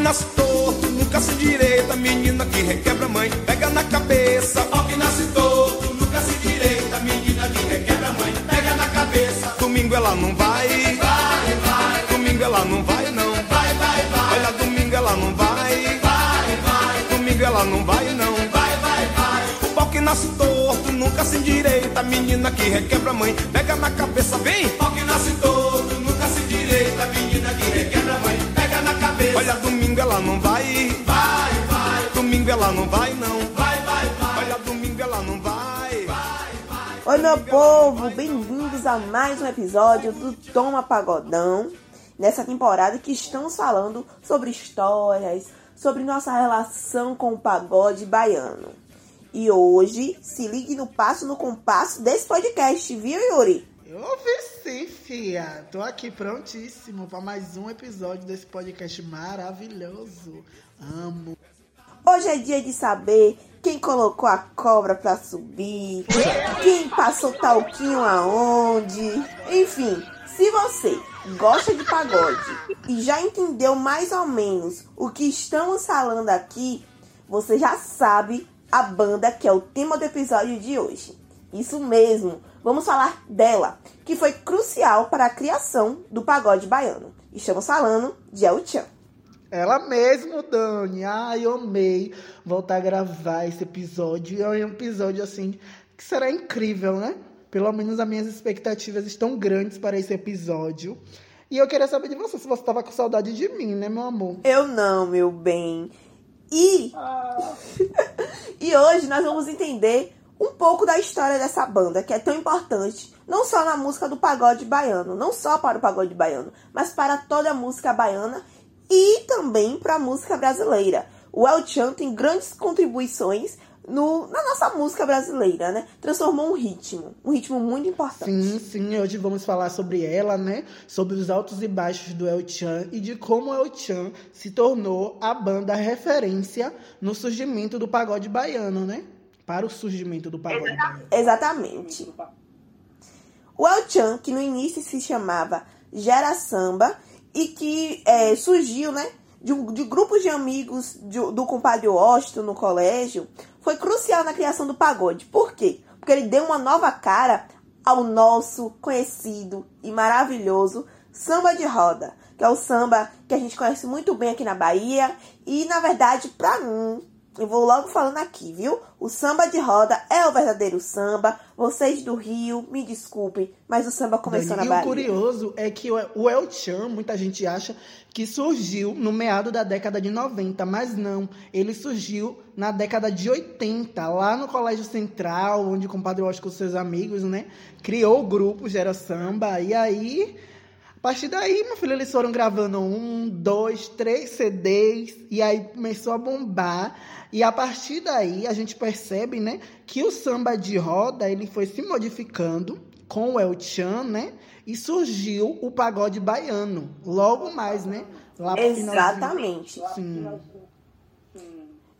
que nasce torto, nunca se direita, menina que requebra mãe, pega na cabeça. Pau que nasce torto, nunca se direita, menina que requebra mãe, pega na cabeça. Domingo ela não vai, Vai, vai, domingo ela não vai não. vai, vai, vai, Olha, domingo ela não vai, vai, vai, domingo ela não vai não. vai, vai, vai. O pau que nasce torto, nunca se endireita, menina que requebra mãe, pega na cabeça, vem. Pau que nasce torto, cabeça. Olha, domingo ela não vai, Vai, vai, domingo ela não vai não. vai, vai, vai, Olha, domingo ela não vai. Oi, meu povo, bem-vindos a mais um episódio do Toma Pagodão. Nessa temporada que estamos falando sobre histórias, sobre nossa relação com o pagode baiano. E hoje, se ligue no passo, no compasso desse podcast, viu, Yuri? Eu ouvi sim, fia. Tô aqui prontíssimo para mais um episódio desse podcast maravilhoso. Amo. Hoje é dia de saber quem colocou a cobra pra subir, quem passou talquinho aonde. Enfim, se você gosta de pagode e já entendeu mais ou menos o que estamos falando aqui, você já sabe a banda que é o tema do episódio de hoje. Isso mesmo, vamos falar dela, que foi crucial para a criação do pagode baiano. Estamos falando de El Chan. Ela mesmo, Dani. Ai, eu amei voltar a gravar esse episódio. E é um episódio, assim, que será incrível, né? Pelo menos as minhas expectativas estão grandes para esse episódio. E eu queria saber de você, se você tava com saudade de mim, né, meu amor? Eu não, meu bem. E. e hoje nós vamos entender um pouco da história dessa banda, que é tão importante, não só na música do pagode baiano, não só para o pagode baiano, mas para toda a música baiana e também para a música brasileira. O El Chan tem grandes contribuições no, na nossa música brasileira, né? Transformou um ritmo, um ritmo muito importante. Sim, sim, hoje vamos falar sobre ela, né? Sobre os altos e baixos do El Chan e de como o El Chan se tornou a banda referência no surgimento do pagode baiano, né? Para o surgimento do pagode. Exatamente. O El Chan, que no início se chamava Gera Samba e que é, surgiu, né, de, um, de grupos de amigos de- do compadre Washington no colégio, foi crucial na criação do pagode. Por quê? Porque ele deu uma nova cara ao nosso conhecido e maravilhoso samba de roda, que é o samba que a gente conhece muito bem aqui na Bahia e, na verdade, pra mim, eu vou logo falando aqui, viu? O samba de roda é o verdadeiro samba. Vocês do Rio, me desculpem, mas o samba começou Dani, na e Bahia. o curioso é que o o El Chan, muita gente acha que surgiu no meado da década de 90, mas não. Ele surgiu na década de 80, lá no Colégio Central, onde o compadre Oscar com seus amigos, né? Criou o grupo Gera Samba. E aí, a partir daí, meu filho, eles foram gravando um, dois, três CDs. E aí começou a bombar. E a partir daí, a gente percebe, né? Que o samba de roda, ele foi se modificando com o El Chan, né? E surgiu o pagode baiano. Logo mais, né? Lá. Exatamente. Sim.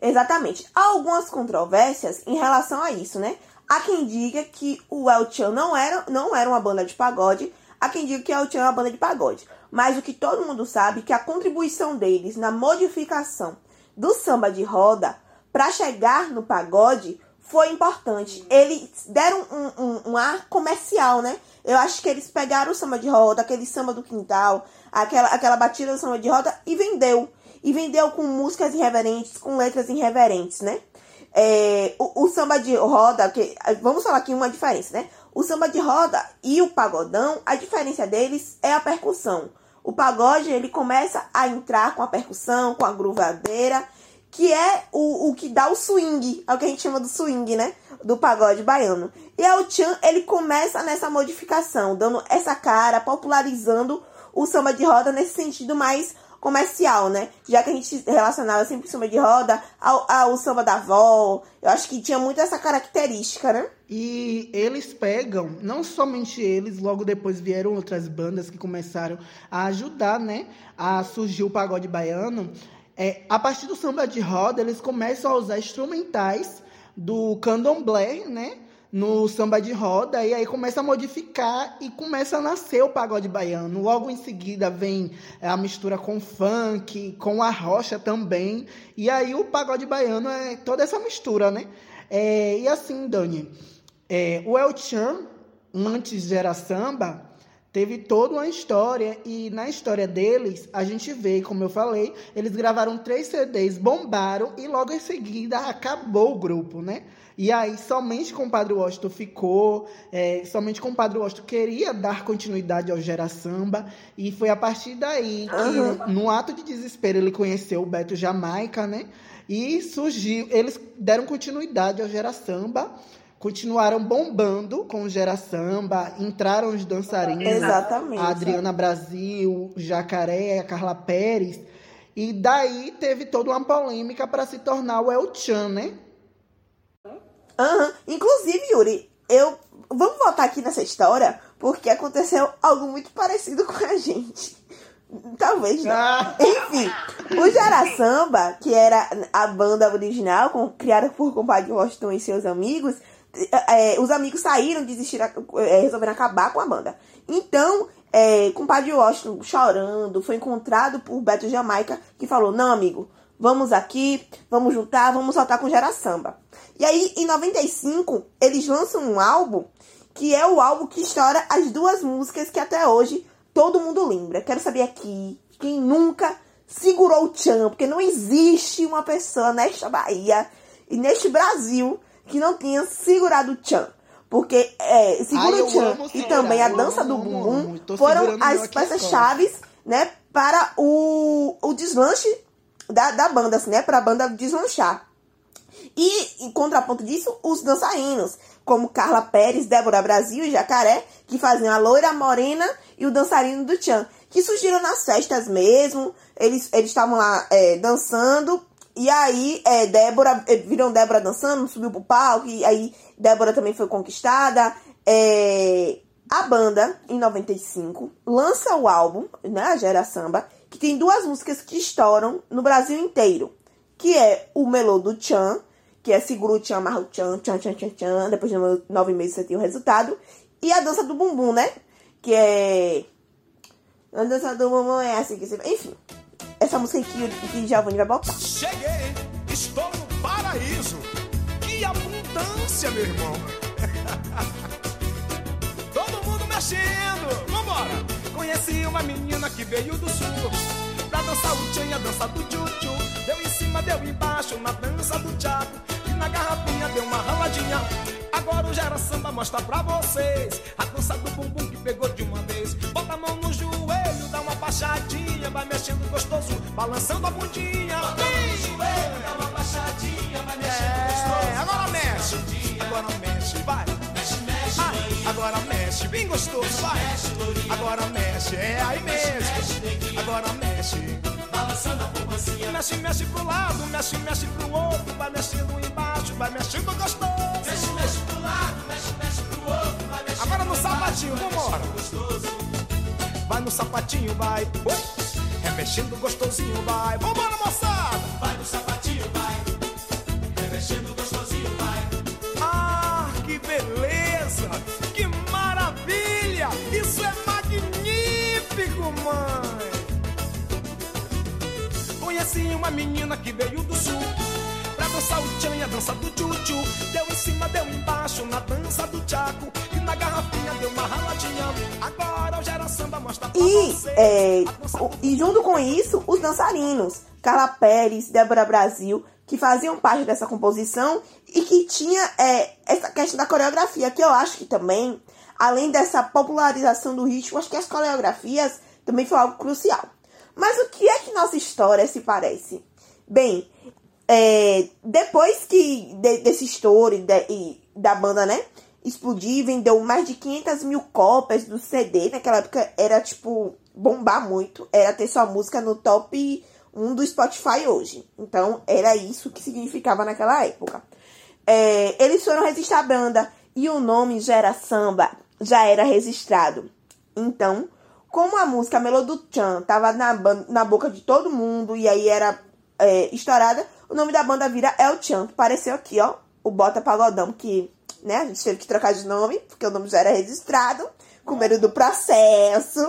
Exatamente. Há algumas controvérsias em relação a isso, né? Há quem diga que o El Chan não era, não era uma banda de pagode, há quem diga que El Chan é uma banda de pagode. Mas o que todo mundo sabe é que a contribuição deles na modificação do samba de roda para chegar no pagode foi importante. Eles deram um, um, um ar comercial, né? Eu acho que eles pegaram o samba de roda, aquele samba do quintal, aquela, aquela batida do samba de roda e vendeu. E vendeu com músicas irreverentes, com letras irreverentes, né? É, o, o samba de roda, que, vamos falar aqui uma diferença, né? O samba de roda e o pagodão, a diferença deles é a percussão. O pagode, ele começa a entrar com a percussão, com a gruvadeira, que é o, o que dá o swing, é o que a gente chama do swing, né? Do pagode baiano. E o Chan, ele começa nessa modificação, dando essa cara, popularizando o samba de roda nesse sentido mais comercial, né? Já que a gente relacionava sempre o samba de roda ao, ao samba da avó. Eu acho que tinha muito essa característica, né? E eles pegam, não somente eles, logo depois vieram outras bandas que começaram a ajudar, né, a surgir o pagode baiano. É, a partir do samba de roda, eles começam a usar instrumentais do candomblé, né, no samba de roda e aí começa a modificar e começa a nascer o pagode baiano. Logo em seguida vem a mistura com funk, com a rocha também. E aí o pagode baiano é toda essa mistura, né? É, e assim, Dani, é, o El Chan, antes de era samba, teve toda uma história e na história deles a gente vê, como eu falei, eles gravaram três CDs, bombaram e logo em seguida acabou o grupo, né? E aí somente com o Padre Washington ficou, é, somente com o Padre Washington queria dar continuidade ao Gera Samba e foi a partir daí que, uhum. no ato de desespero, ele conheceu o Beto Jamaica, né? E surgiu, eles deram continuidade ao Gera Samba continuaram bombando com o Gera Samba, entraram os dançarinos. Exatamente. A Adriana Brasil, Jacaré, a Carla Pérez. E daí teve toda uma polêmica para se tornar o El Chan, né? Uhum. Inclusive, Yuri, eu. Vamos voltar aqui nessa história, porque aconteceu algo muito parecido com a gente. Talvez não. Ah. Enfim, o Jara Samba, que era a banda original, com, criada por compadre Washington e seus amigos, é, os amigos saíram, desistiram, é, resolveram acabar com a banda. Então, é, compadre Washington, chorando, foi encontrado por Beto Jamaica, que falou: Não, amigo, vamos aqui, vamos juntar, vamos soltar com Gera Samba. E aí, em 95, eles lançam um álbum que é o álbum que estoura as duas músicas que até hoje todo mundo lembra. Quero saber aqui quem nunca segurou o Tchan, porque não existe uma pessoa nesta Bahia e neste Brasil que não tinha segurado o Tchan. Porque é, Segura Ai, o Tchan e também a dança do bumbum foram as peças chaves, né, para o, o deslanche da, da banda, assim, né, para a banda deslanchar. E, em contraponto disso, os dançarinos, como Carla Pérez, Débora Brasil e Jacaré, que faziam a loira morena e o dançarino do Tchan, que surgiram nas festas mesmo, eles estavam lá é, dançando e aí, é, Débora, é, viram Débora dançando, subiu pro palco, e aí Débora também foi conquistada. É, a banda, em 95, lança o álbum, né, a Gera Samba, que tem duas músicas que estouram no Brasil inteiro, que é o Melô do Chan, que é Seguro o Tchan, amarra o Tchan, Tchan, Tchan, Tchan, Tchan, depois de nove meses você tem o resultado, e a dança do bumbum, né, que é... A dança do bumbum é assim que você... Enfim, essa música que, que Giovanni vai botar. Cheguei, estou no paraíso. Que abundância, meu irmão. Todo mundo mexendo. Vambora. Conheci uma menina que veio do sul. Pra dançar o tchan a dança do tchu Deu em cima, deu embaixo na dança do tchaco. E na garrafinha deu uma raladinha. Agora o Gera Samba mostra pra vocês. A dança do bumbum que pegou de uma vez. Baixadinha. Vai mexendo gostoso, balançando a bundinha. Bota no joelho, dá uma baixadinha. Vai mexendo é, gostoso. Agora mexe, agora mexe, vai. Mexe, mexe, Ai, Agora mexe, bem gostoso, vai. Agora mexe, é aí mesmo. Agora mexe. Balançando a bombacinha. Mexe, mexe pro lado, mexe, mexe pro outro. Vai mexendo embaixo, vai mexendo gostoso. Mexe, mexe pro lado, mexe, mexe pro outro. Vai mexendo Agora no sapatinho, vambora. Vai no sapatinho, vai. Oi. Remexendo gostosinho, vai. Vambora, moçada. Vai no sapatinho, vai. Remexendo gostosinho, vai. Ah, que beleza. Que maravilha. Isso é magnífico, mãe. Conheci uma menina que veio do sul Pra dançar o tchan e a dança do tchu-tchu Deu em cima, deu embaixo na dança do tchaco na garrafinha deu uma raladinha Agora o Gera Samba mostra pra e, é, e junto com isso, os dançarinos Carla Pérez, Débora Brasil que faziam parte dessa composição e que tinha é, essa questão da coreografia, que eu acho que também, além dessa popularização do ritmo, acho que as coreografias também foi algo crucial. Mas o que é que nossa história se parece? Bem, é, depois que de, desse estouro de, da banda, né, explodir, vendeu mais de 500 mil cópias do CD. Naquela época era, tipo, bombar muito. Era ter sua música no top 1 do Spotify hoje. Então, era isso que significava naquela época. É, eles foram registrar a banda e o nome já era samba, já era registrado. Então, como a música Melodu Chan tava na, na boca de todo mundo e aí era é, estourada, o nome da banda vira El Chan. Pareceu aqui, ó, o Bota Pagodão, que né? A gente teve que trocar de nome, porque o nome já era registrado, com medo do processo.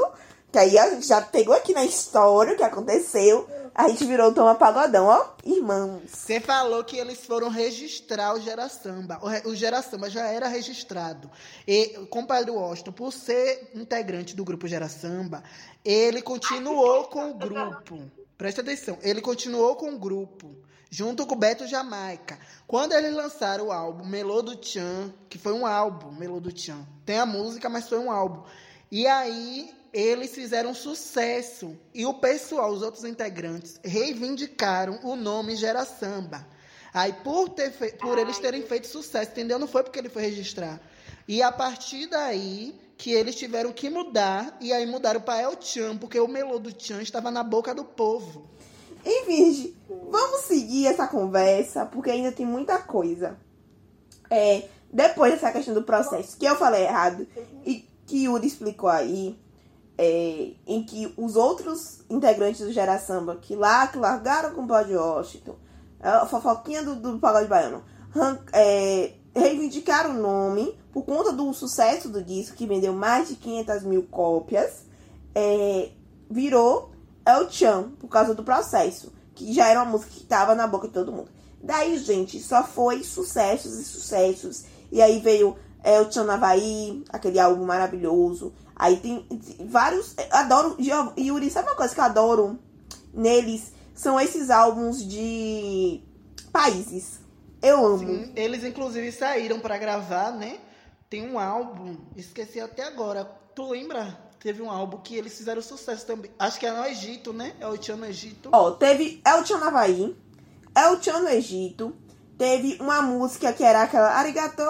Que aí a gente já pegou aqui na história o que aconteceu. A gente virou Toma Pagodão, ó, irmãos. Você falou que eles foram registrar o Gera Samba. O Gera Samba já era registrado. E o compadre Washington, por ser integrante do grupo Gera Samba, ele continuou com o grupo. Presta atenção, ele continuou com o grupo, junto com o Beto Jamaica. Quando eles lançaram o álbum Melô do Tchan, que foi um álbum, Melô do Tchan. Tem a música, mas foi um álbum. E aí eles fizeram sucesso. E o pessoal, os outros integrantes, reivindicaram o nome Gera Samba. Aí, por, ter fe- por eles terem feito sucesso, entendeu? Não foi porque ele foi registrar. E a partir daí que eles tiveram que mudar, e aí mudaram para El Chan, porque o melô do Chan estava na boca do povo. Enfim, vamos seguir essa conversa, porque ainda tem muita coisa. É, depois dessa questão do processo, que eu falei errado, e que Yuri explicou aí, é, em que os outros integrantes do Gera Samba, que lá que largaram com o Pode Washington, a fofoquinha do, do Pagode Baiano, é, reivindicaram o nome por conta do sucesso do disco, que vendeu mais de 500 mil cópias, é, virou El Chan, por causa do processo, que já era uma música que tava na boca de todo mundo. Daí, gente, só foi sucessos e sucessos. E aí veio El Chan Havaí, aquele álbum maravilhoso. Aí tem tem vários. Adoro. Yuri, sabe uma coisa que eu adoro neles? São esses álbuns de países. Eu amo. Sim, eles inclusive saíram para gravar, né? Tem um álbum, esqueci até agora. Tu lembra? Teve um álbum que eles fizeram sucesso também. Acho que é no Egito, né? É o Tchan no Egito. Ó, teve El Chan no Havaí, El Chan no Egito, teve uma música que era aquela Arigato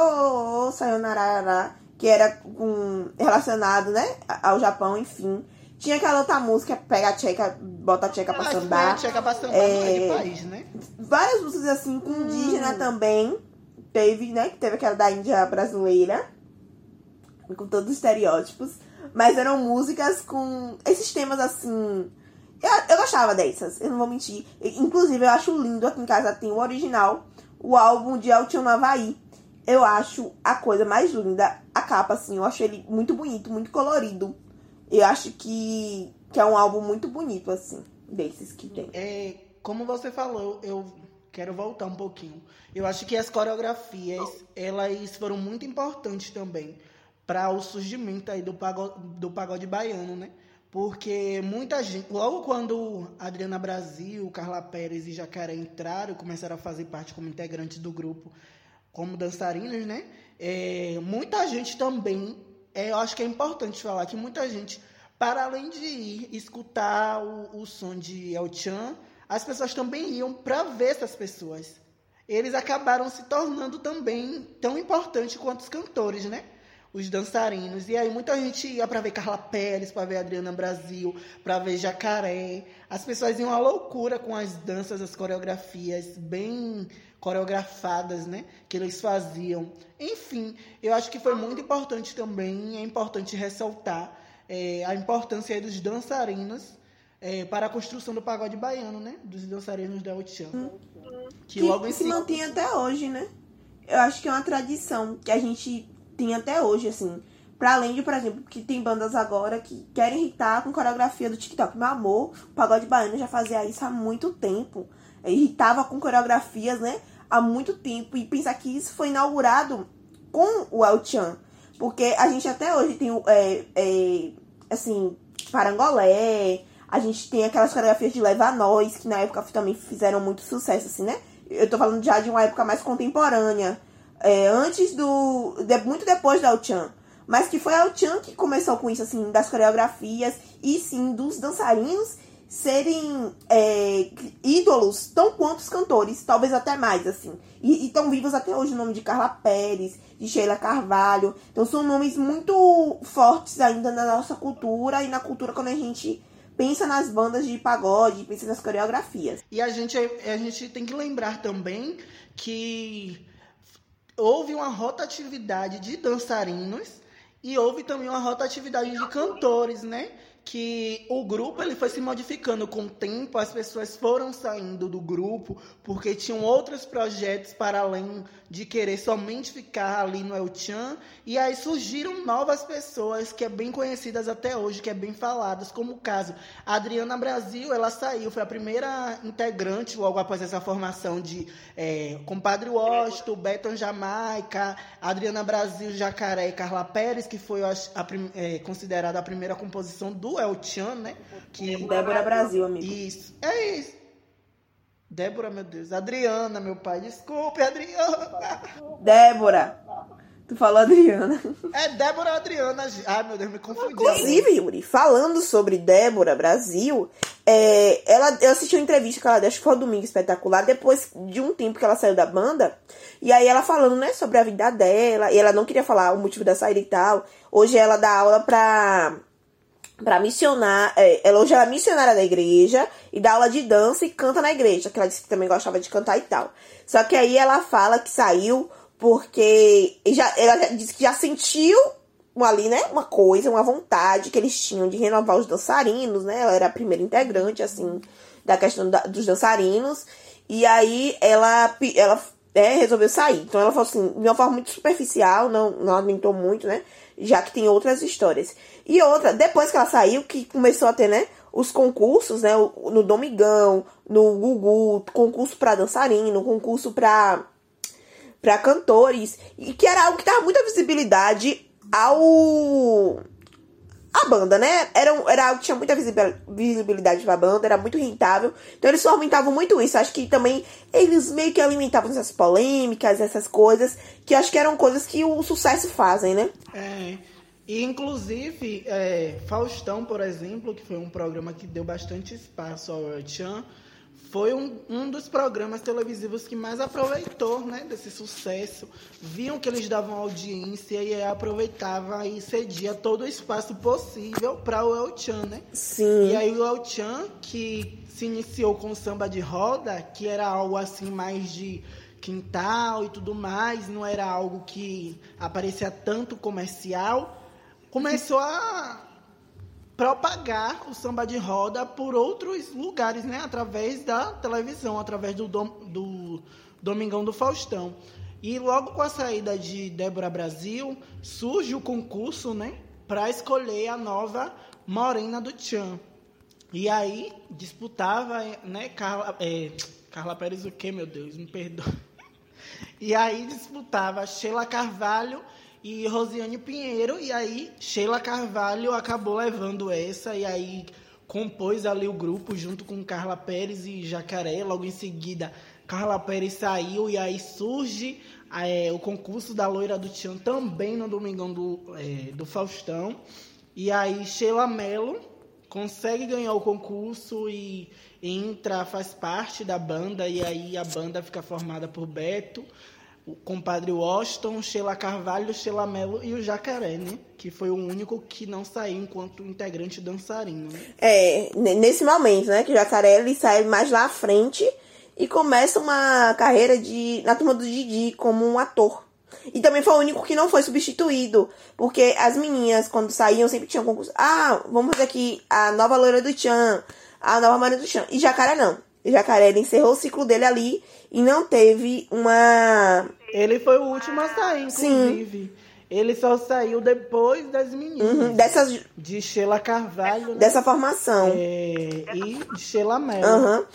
Sayonara, que era com, relacionado, né, ao Japão, enfim. Tinha aquela outra música, pega a tcheca, bota a tcheca pra Mas foi sambar. Chega pra sambar, É. de país, né? Várias músicas assim, com indígena também. Teve, né, que teve aquela da Índia brasileira, com todos os estereótipos. Mas eram músicas com esses temas assim. Eu, eu gostava dessas, eu não vou mentir. Inclusive, eu acho lindo aqui em casa tem o original, o álbum de El Tio no Havaí. Eu acho a coisa mais linda, a capa, assim, eu acho ele muito bonito, muito colorido. Eu acho que, que é um álbum muito bonito, assim, desses que tem. É, como você falou, eu quero voltar um pouquinho. Eu acho que as coreografias, elas foram muito importantes também para o surgimento aí do pagode, do pagode baiano, né? Porque muita gente, logo quando Adriana Brasil, Carla Pérez e Jacaré entraram, começaram a fazer parte como integrantes do grupo, como dançarinos, né? É, muita gente também, é, eu acho que é importante falar que muita gente, para além de ir escutar o, o som de El Chan, as pessoas também iam para ver essas pessoas. Eles acabaram se tornando também tão importantes quanto os cantores, né? Os dançarinos. E aí muita gente ia para ver Carla Pérez, para ver Adriana Brasil, para ver Jacaré. As pessoas iam à loucura com as danças, as coreografias bem coreografadas, né? Que eles faziam. Enfim, eu acho que foi muito importante também. É importante ressaltar é, a importância dos dançarinos é, para a construção do pagode baiano, né? Dos dançarinos da Otian. Que, que logo em se seguida. mantém até hoje, né? Eu acho que é uma tradição que a gente tem até hoje, assim. Pra além de, por exemplo, que tem bandas agora que querem irritar com coreografia do TikTok. Meu amor, o Pagode Baiano já fazia isso há muito tempo. Irritava com coreografias, né? Há muito tempo. E pensar que isso foi inaugurado com o El Chan. Porque a gente até hoje tem, é, é, assim, parangolé. A gente tem aquelas coreografias de Leva Nós, que na época também fizeram muito sucesso, assim, né? Eu tô falando já de uma época mais contemporânea. É, antes do. de- muito depois da El Chan. Mas que foi a El Chan que começou com isso, assim, das coreografias e sim dos dançarinos serem é, ídolos tão quanto os cantores, talvez até mais, assim. E estão vivos até hoje o nome de Carla Pérez, de Sheila Carvalho. Então são nomes muito fortes ainda na nossa cultura e na cultura quando a gente pensa nas bandas de pagode, pensa nas coreografias. E a gente, a gente tem que lembrar também que houve uma rotatividade de dançarinos e houve também uma rotatividade de cantores, né? que o grupo ele foi se modificando com o tempo, as pessoas foram saindo do grupo porque tinham outros projetos para além de querer somente ficar ali no El Chan, e aí surgiram novas pessoas que é bem conhecidas até hoje, que é bem faladas, como o caso a Adriana Brasil, ela saiu, foi a primeira integrante logo após essa formação de é, Compadre Washington, Beton Jamaica, Adriana Brasil, Jacaré e Carla Pérez, que foi a, a, é, considerada a primeira composição do El Chan, né? Que... Débora Brasil, amigo. Isso, é isso. Débora, meu Deus. Adriana, meu pai. Desculpe, Adriana. Débora. Tu falou Adriana. É Débora Adriana. Ai, meu Deus, me confundi. Inclusive, Yuri, falando sobre Débora Brasil, é, ela, eu assisti uma entrevista que ela deu, acho que foi um domingo espetacular, depois de um tempo que ela saiu da banda. E aí ela falando, né, sobre a vida dela. E ela não queria falar o motivo da saída e tal. Hoje ela dá aula pra para missionar. É, ela hoje é missionária da igreja e dá aula de dança e canta na igreja, que ela disse que também gostava de cantar e tal. Só que aí ela fala que saiu porque já, ela disse que já sentiu ali, né, uma coisa, uma vontade que eles tinham de renovar os dançarinos, né? Ela era a primeira integrante, assim, da questão da, dos dançarinos. E aí ela, ela é, resolveu sair. Então ela falou assim, de uma forma muito superficial, não, não aguentou muito, né? Já que tem outras histórias. E outra, depois que ela saiu, que começou a ter, né, os concursos, né, no Domingão, no Gugu, concurso para dançarino, concurso para para cantores, e que era algo que dava muita visibilidade ao a banda, né? Era, era algo que tinha muita visibilidade pra banda, era muito rentável. Então eles fomentavam muito isso. Acho que também eles meio que alimentavam essas polêmicas, essas coisas, que acho que eram coisas que o sucesso fazem, né? É. E, inclusive, é, Faustão, por exemplo, que foi um programa que deu bastante espaço ao Chan, foi um, um dos programas televisivos que mais aproveitou né, desse sucesso. Viam que eles davam audiência e aproveitava e cedia todo o espaço possível para o El Chan, né? Sim. E aí o El Chan, que se iniciou com samba de roda, que era algo assim mais de quintal e tudo mais, não era algo que aparecia tanto comercial começou a propagar o samba de roda por outros lugares, né? Através da televisão, através do, dom, do Domingão do Faustão. E logo com a saída de Débora Brasil, surge o concurso, né? Para escolher a nova Morena do Tchan. E aí disputava, né? Carla, é, Carla Pérez o quê, meu Deus? Me perdoa. E aí disputava Sheila Carvalho e Rosiane Pinheiro, e aí Sheila Carvalho acabou levando essa, e aí compôs ali o grupo junto com Carla Pérez e Jacaré. Logo em seguida, Carla Pérez saiu, e aí surge é, o concurso da Loira do Tião também no Domingão do, é, do Faustão. E aí Sheila Mello consegue ganhar o concurso e entra, faz parte da banda, e aí a banda fica formada por Beto, o compadre Washington, Sheila Carvalho, Sheila Mello e o Jacaré, né? Que foi o único que não saiu enquanto integrante dançarino. Né? É, nesse momento, né? Que o Jacaré ele sai mais lá à frente e começa uma carreira de na turma do Didi como um ator. E também foi o único que não foi substituído. Porque as meninas, quando saíam, sempre tinham concurso. Ah, vamos fazer aqui a nova loira do Tchan, a nova Maria do Tchan. E Jacaré não. Jacaré ele encerrou o ciclo dele ali e não teve uma. Ele foi o último a sair, inclusive. Sim. Ele só saiu depois das meninas. Uhum, dessas... De Sheila Carvalho. Né? Dessa formação. É, e de Sheila Mello. Uhum.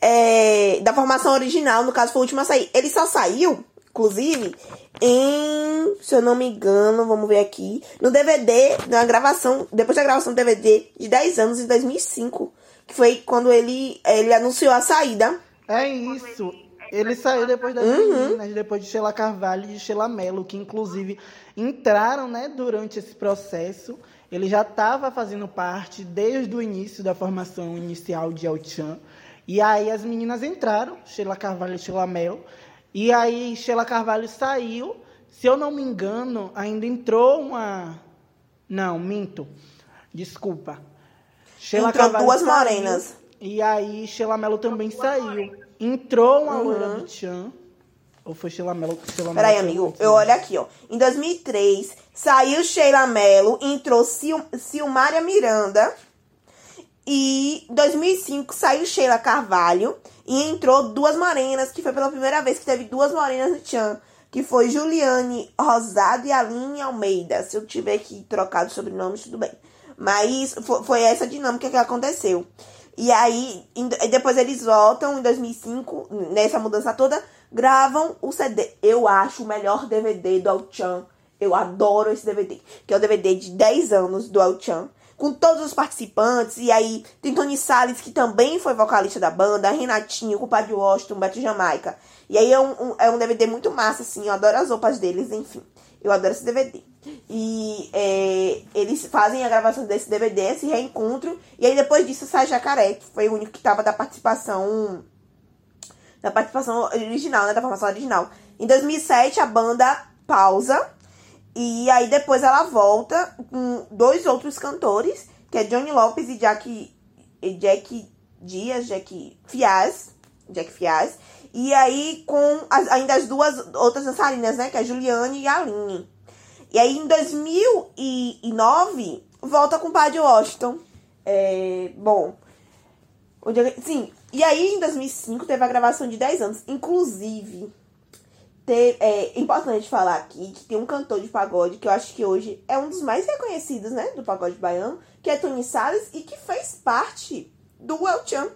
É, da formação original, no caso, foi o último a sair. Ele só saiu, inclusive, em. Se eu não me engano, vamos ver aqui. No DVD, na gravação. Depois da gravação do DVD de 10 anos, em 2005. Que foi quando ele, ele anunciou a saída. É isso. Ele saiu depois das uhum. meninas, depois de Sheila Carvalho e de Sheila Mello, que inclusive entraram né, durante esse processo. Ele já estava fazendo parte desde o início da formação inicial de El Chan. E aí as meninas entraram, Sheila Carvalho e Sheila Mello. E aí Sheila Carvalho saiu. Se eu não me engano, ainda entrou uma. Não, minto. Desculpa. Sheila entrou Carvalho duas saiu, morenas. E aí Sheila Mello também saiu. Entrou uma uhum. loira do Tchan. Ou foi Sheila Mello? Sheila Peraí, amigo. Eu olho aqui, ó. Em 2003, saiu Sheila Mello, entrou Sil Silmária Miranda. E em 2005 saiu Sheila Carvalho e entrou duas morenas, que foi pela primeira vez que teve duas morenas no Tchan, que foi Juliane Rosado e Aline Almeida. Se eu tiver aqui trocado sobrenomes, tudo bem. Mas fo- foi essa dinâmica que aconteceu. E aí, depois eles voltam em 2005, nessa mudança toda, gravam o CD. Eu acho o melhor DVD do El-Chan. Eu adoro esse DVD. Que é o DVD de 10 anos do El-Chan. Com todos os participantes. E aí tem Tony Salles, que também foi vocalista da banda. Renatinho, Culpado de Washington, Beto Jamaica. E aí é um, um- é um DVD muito massa, assim. Eu adoro as roupas deles, enfim. Eu adoro esse DVD. E é, eles fazem a gravação desse DVD, esse reencontro. E aí depois disso sai Jacaré, que foi o único que tava da participação. Da participação original, né? Da formação original. Em 2007 a banda pausa. E aí depois ela volta com dois outros cantores, que é Johnny Lopes e Jack, Jack Dias, Jack Fiaz. Jack Fiaz. E aí com as- ainda as duas outras dançarinas, né? Que é a Juliane e a Aline. E aí em 2009 volta com o Padre Washington. É, bom, onde sim. E aí em 2005 teve a gravação de 10 anos. Inclusive, é importante falar aqui que tem um cantor de pagode que eu acho que hoje é um dos mais reconhecidos, né? Do pagode baiano, que é Tony Salles e que fez parte do El Chan.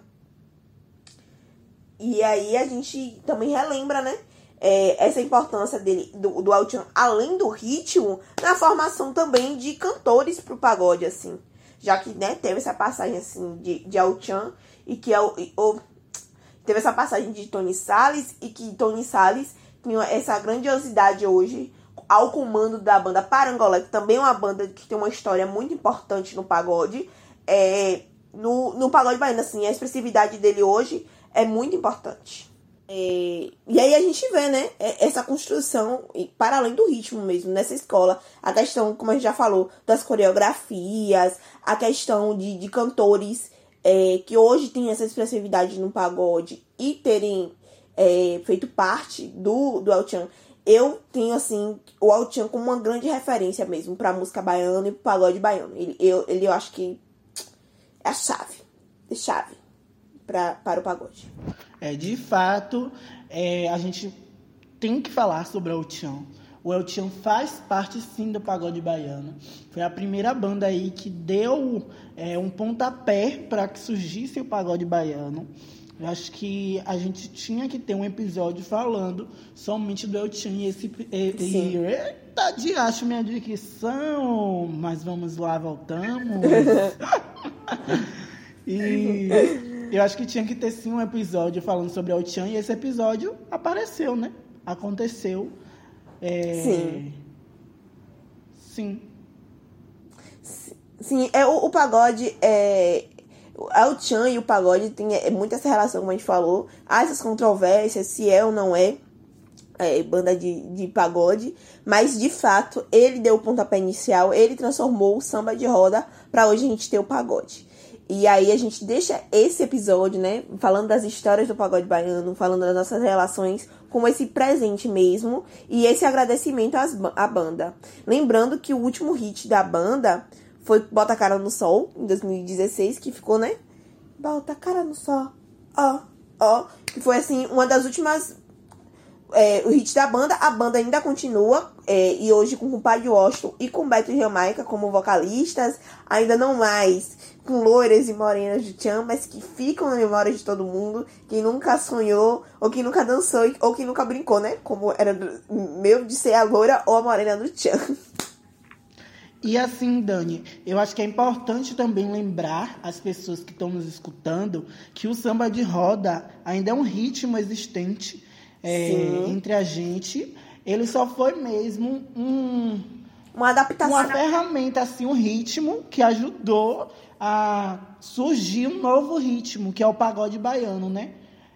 E aí a gente também relembra, né? é, essa importância dele, do, do El Chan, além do ritmo, na formação também de cantores pro pagode, assim. Já que, né, teve essa passagem, assim, de, de El Chan e que é o- teve essa passagem de Tony Salles e que Tony Salles tinha essa grandiosidade hoje ao comando da banda Parangolé, que também é uma banda que tem uma história muito importante no pagode. É, no, no pagode baiano, assim, a expressividade dele hoje é muito importante. É, e aí a gente vê, né, é- essa construção, para além do ritmo mesmo, nessa escola, a questão, como a gente já falou, das coreografias, a questão de, de cantores é, que hoje têm essa expressividade no pagode e terem é, feito parte do, do El Chan. Eu tenho, assim, o El Chan como uma grande referência mesmo pra música baiana e pro pagode baiano. Ele, eu, ele eu acho que é a chave, é chave pra, para o pagode. É, de fato, é, a gente tem que falar sobre o El Chan. O El Chan faz parte sim do pagode baiano. Foi a primeira banda aí que deu é, um pontapé para que surgisse o pagode baiano. Eu acho que a gente tinha que ter um episódio falando somente do El Chan e esse. E, e, eita, de acho minha dicção! Mas vamos lá, voltamos. E eu acho que tinha que ter sim um episódio falando sobre El Chan e esse episódio apareceu, né? Aconteceu. É... Sim. Sim. Sim, é, o, o pagode é. O Chan e o pagode tem é, muito essa relação, como a gente falou. Há essas controvérsias, se é ou não é, é, banda de, de pagode. Mas de fato, ele deu o pontapé inicial, ele transformou o samba de roda pra hoje a gente ter o pagode. E aí a gente deixa esse episódio, né? Falando das histórias do pagode baiano, falando das nossas relações com esse presente mesmo. E esse agradecimento às, à banda. Lembrando que o último hit da banda foi Bota a Cara no Sol, em 2016, que ficou, né? Bota a cara no sol, ó, ó. Que foi, assim, uma das últimas é, o hit da banda, a banda ainda continua, é, e hoje com o Padre Washington e com Beto Jamaica como vocalistas, ainda não mais com loiras e morenas de Tchan, mas que ficam na memória de todo mundo, quem nunca sonhou, ou quem nunca dançou, ou quem nunca brincou, né? Como era meu de ser a loira ou a morena do Tchan. E assim, Dani, eu acho que é importante também lembrar as pessoas que estão nos escutando que o samba de roda ainda é um ritmo existente é, entre a gente. Ele só foi mesmo um, Uma adaptação. uma ferramenta, assim, um ritmo que ajudou a surgir um novo ritmo, que é o pagode baiano, né?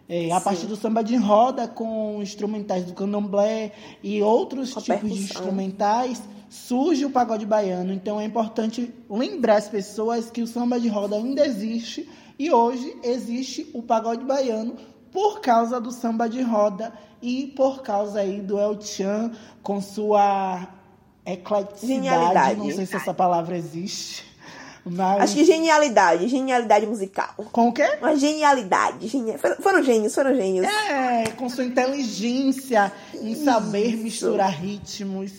É, a Sim. partir do samba de roda, com instrumentais do candomblé e outros a tipos de percussão. instrumentais, surge o pagode baiano. Então é importante lembrar as pessoas que o samba de roda ainda existe e hoje existe o pagode baiano por causa do samba de roda e por causa aí do El Chan com sua ecleticidade, Genialidade. não sei se essa palavra existe, Mas... Acho que genialidade, genialidade musical. Com o quê? Uma genialidade. genia- Foram, foram gênios, foram gênios. É, com sua inteligência em saber Isso. misturar ritmos,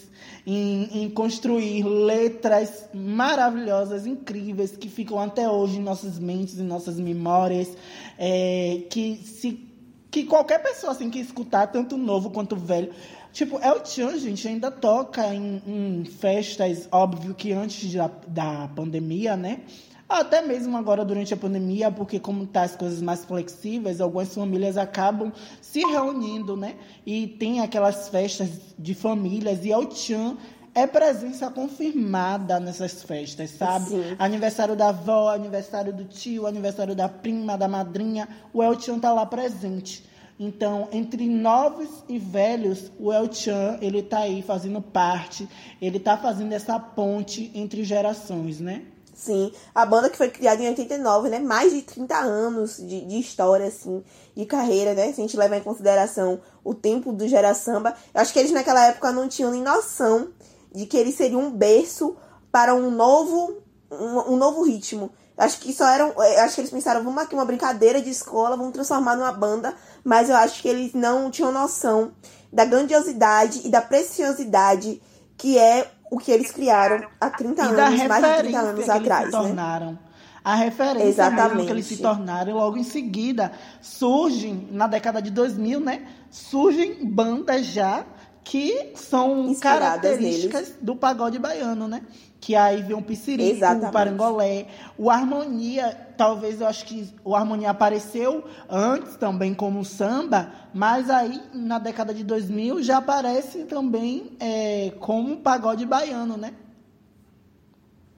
em, em construir letras maravilhosas, incríveis, que ficam até hoje em nossas mentes, em nossas memórias, é, que se que qualquer pessoa assim que escutar, tanto novo quanto velho, tipo, El Chan, gente, ainda toca em, em festas, óbvio que antes da, da pandemia, né? Até mesmo agora durante a pandemia, porque como tá as coisas mais flexíveis, algumas famílias acabam se reunindo, né? E tem aquelas festas de famílias e El Chan é presença confirmada nessas festas, sabe? Sim. Aniversário da avó, aniversário do tio, aniversário da prima, da madrinha, o El Chan tá lá presente. Então, entre novos e velhos, o El Chan, ele tá aí fazendo parte, ele tá fazendo essa ponte entre gerações, né? Sim, a banda que foi criada em 89, né? Mais de 30 anos de, de história, assim, e carreira, né? Se a gente levar em consideração o tempo do Gera Samba. Eu acho que eles naquela época não tinham nem noção de que eles seriam um berço para um novo, um, um novo ritmo. Acho que só eram. Acho que eles pensaram, vamos aqui uma brincadeira de escola, vamos transformar numa banda. Mas eu acho que eles não tinham noção da grandiosidade e da preciosidade que é o que eles criaram há 30 e anos, mais de 30 referência anos que eles atrás, né? tornaram. A referência Exatamente. que eles se tornaram, e logo em seguida surgem, na década de 2000, né? Surgem bandas já que são Inspiradas características do pagode baiano, né? Que aí vem o Piscirico, Exatamente. o Parangolé, o Harmonia, talvez eu acho que o Harmonia apareceu antes também como samba, mas aí na década de 2000 já aparece também é, como pagode baiano, né?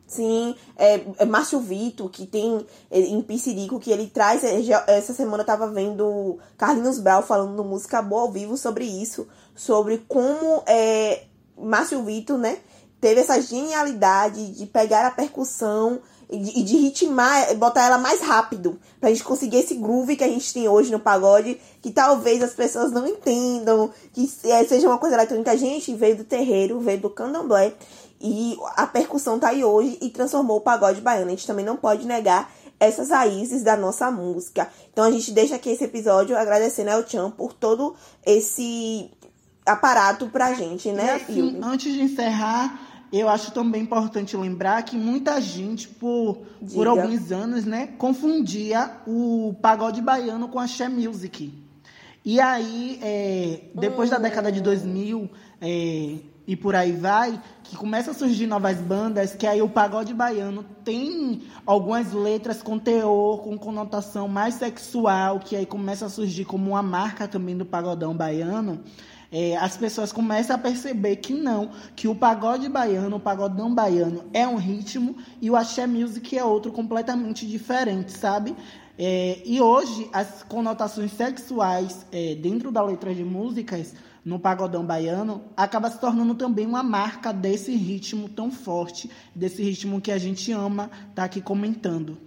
Sim, é, é Márcio Vito, que tem é, em Piscirico, que ele traz. é, já- Essa semana eu tava vendo Carlinhos Brau falando no Música Boa ao vivo sobre isso, sobre como é, Márcio Vito, né, teve essa genialidade de pegar a percussão e de, e de ritmar, botar ela mais rápido, pra gente conseguir esse groove que a gente tem hoje no pagode, que talvez as pessoas não entendam, que é, seja uma coisa eletrônica. A gente veio do terreiro, veio do candomblé, e a percussão tá aí hoje e transformou o pagode baiano. A gente também não pode negar essas raízes da nossa música. Então a gente deixa aqui esse episódio agradecendo ao Chan por todo esse aparato pra gente, E né? assim, Hildo? antes de encerrar, eu acho também importante lembrar que muita gente, por, por alguns anos, né, confundia o pagode baiano com a Xé Music. E aí, é, depois da década de 2000 é, e por aí vai, que começa a surgir novas bandas, que aí o pagode baiano tem algumas letras com teor, com conotação mais sexual, que aí começa a surgir como uma marca também do pagodão baiano. É, as pessoas começam a perceber que não, que o pagode baiano, o pagodão baiano é um ritmo e o axé music é outro completamente diferente, sabe? É, e hoje as conotações sexuais é, dentro da letra de músicas no pagodão baiano acaba se tornando também uma marca desse ritmo tão forte, desse ritmo que a gente ama tá aqui comentando.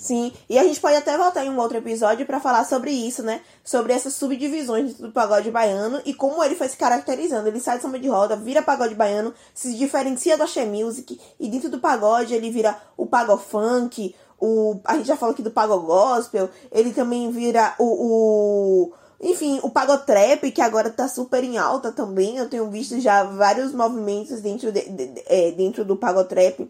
Sim, e a gente pode até voltar em um outro episódio pra falar sobre isso, né? Sobre essas subdivisões do pagode baiano e como ele foi se caracterizando. Ele sai de samba de roda, vira pagode baiano, se diferencia do axé music e dentro do pagode ele vira o pagofunk, o a gente já falou aqui do pagogospel, ele também vira o, o enfim, o pagotrap, que agora tá super em alta também. Eu tenho visto já vários movimentos dentro, de, de- de- é, dentro do pagotrap.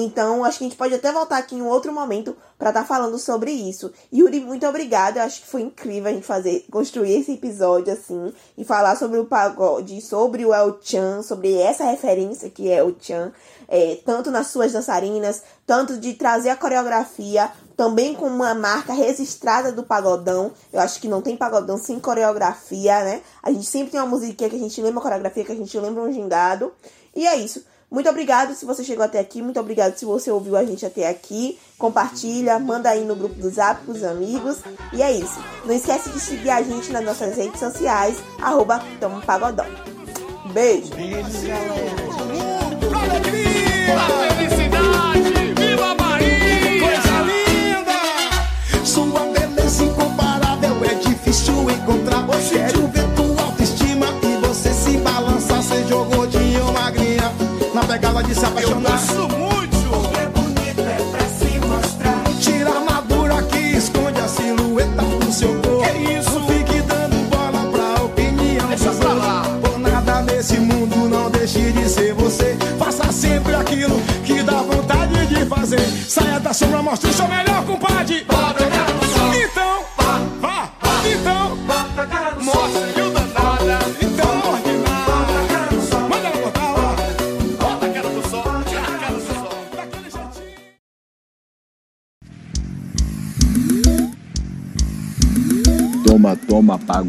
Então, acho que a gente pode até voltar aqui em outro momento pra estar falando sobre isso. Yuri, muito obrigada. Eu acho que foi incrível a gente fazer, construir esse episódio assim e falar sobre o pagode, sobre o El Chan, sobre essa referência que é o Chan, é, tanto nas suas dançarinas, tanto de trazer a coreografia, também com uma marca registrada do pagodão. Eu acho que não tem pagodão sem coreografia, né? A gente sempre tem uma musiquinha que a gente lembra a coreografia, que a gente lembra um gingado. E é isso. Muito obrigado se você chegou até aqui. Muito obrigado se você ouviu a gente até aqui. Compartilha, manda aí no grupo do Zap pros amigos. E é isso. Não esquece de seguir a gente nas nossas redes sociais, arroba Pagodão. Beijo! Beijo.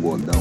Toma, toma, pagodão.